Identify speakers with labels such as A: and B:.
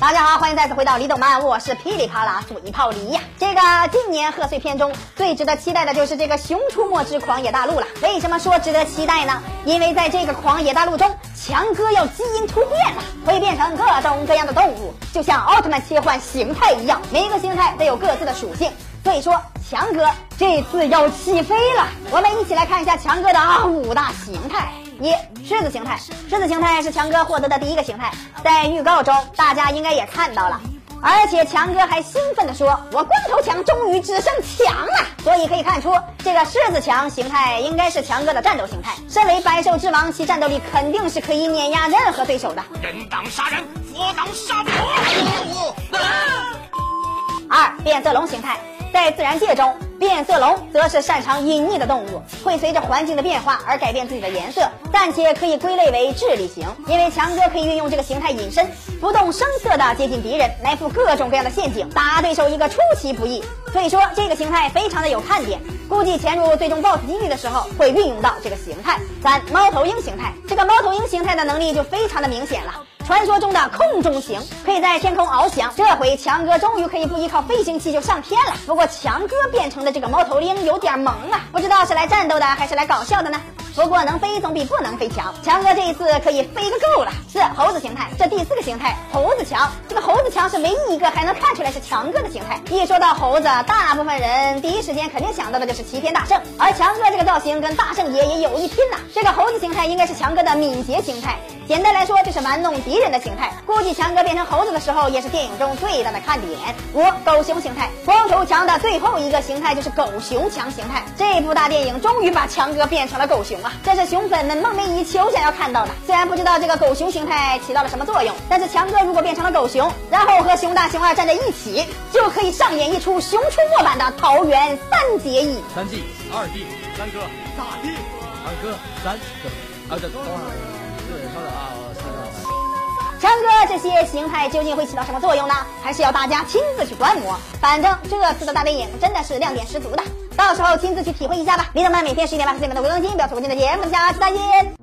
A: 大家好，欢迎再次回到李董漫，我是噼里啪啦嘴炮梨呀。这个今年贺岁片中最值得期待的就是这个《熊出没之狂野大陆》了。为什么说值得期待呢？因为在这个狂野大陆中，强哥要基因突变了，会变成各种各样的动物，就像奥特曼切换形态一样，每个形态都有各自的属性。所以说，强哥这次要起飞了。我们一起来看一下强哥的啊五大形态。一狮子形态，狮子形态是强哥获得的第一个形态，在预告中大家应该也看到了，而且强哥还兴奋地说：“我光头强终于只剩强了。”所以可以看出，这个狮子强形态应该是强哥的战斗形态。身为百兽之王，其战斗力肯定是可以碾压任何对手的。
B: 人挡杀人，佛挡杀佛。
A: 二变色龙形态。在自然界中，变色龙则是擅长隐匿的动物，会随着环境的变化而改变自己的颜色，暂且可以归类为智力型。因为强哥可以运用这个形态隐身，不动声色地接近敌人，埋伏各种各样的陷阱，打对手一个出其不意。所以说这个形态非常的有看点，估计潜入最终 BOSS 基地的时候会运用到这个形态。三猫头鹰形态，这个猫头鹰形态的能力就非常的明显了。传说中的空中行，可以在天空翱翔。这回强哥终于可以不依靠飞行器就上天了。不过强哥变成的这个猫头鹰有点萌啊，不知道是来战斗的还是来搞笑的呢？不过能飞总比不能飞强，强哥这一次可以飞个够了。四猴子形态，这第四个形态猴子强，这个猴子强是唯一一个还能看出来是强哥的形态。一说到猴子，大部分人第一时间肯定想到的就是齐天大圣，而强哥这个造型跟大圣爷也有一拼呐。这个猴子形态应该是强哥的敏捷形态，简单来说就是玩弄敌人的形态。估计强哥变成猴子的时候，也是电影中最大的看点。五狗熊形态，光头强的最后一个形态就是狗熊强形态。这部大电影终于把强哥变成了狗熊啊。这是熊粉们梦寐以求想要看到的。虽然不知道这个狗熊形态起到了什么作用，但是强哥如果变成了狗熊，然后和熊大熊二站在一起，就可以上演一出熊出没版的桃园三结义。
C: 三弟、二弟、三哥、大弟、二哥、三哥，啊，这
A: 这些形态究竟会起到什么作用呢？还是要大家亲自去观摩。反正这次的大电影真的是亮点十足的。到时候亲自去体会一下吧。李总们每天十一点半四点半的微更新，不要错过今天的节目，下期再见。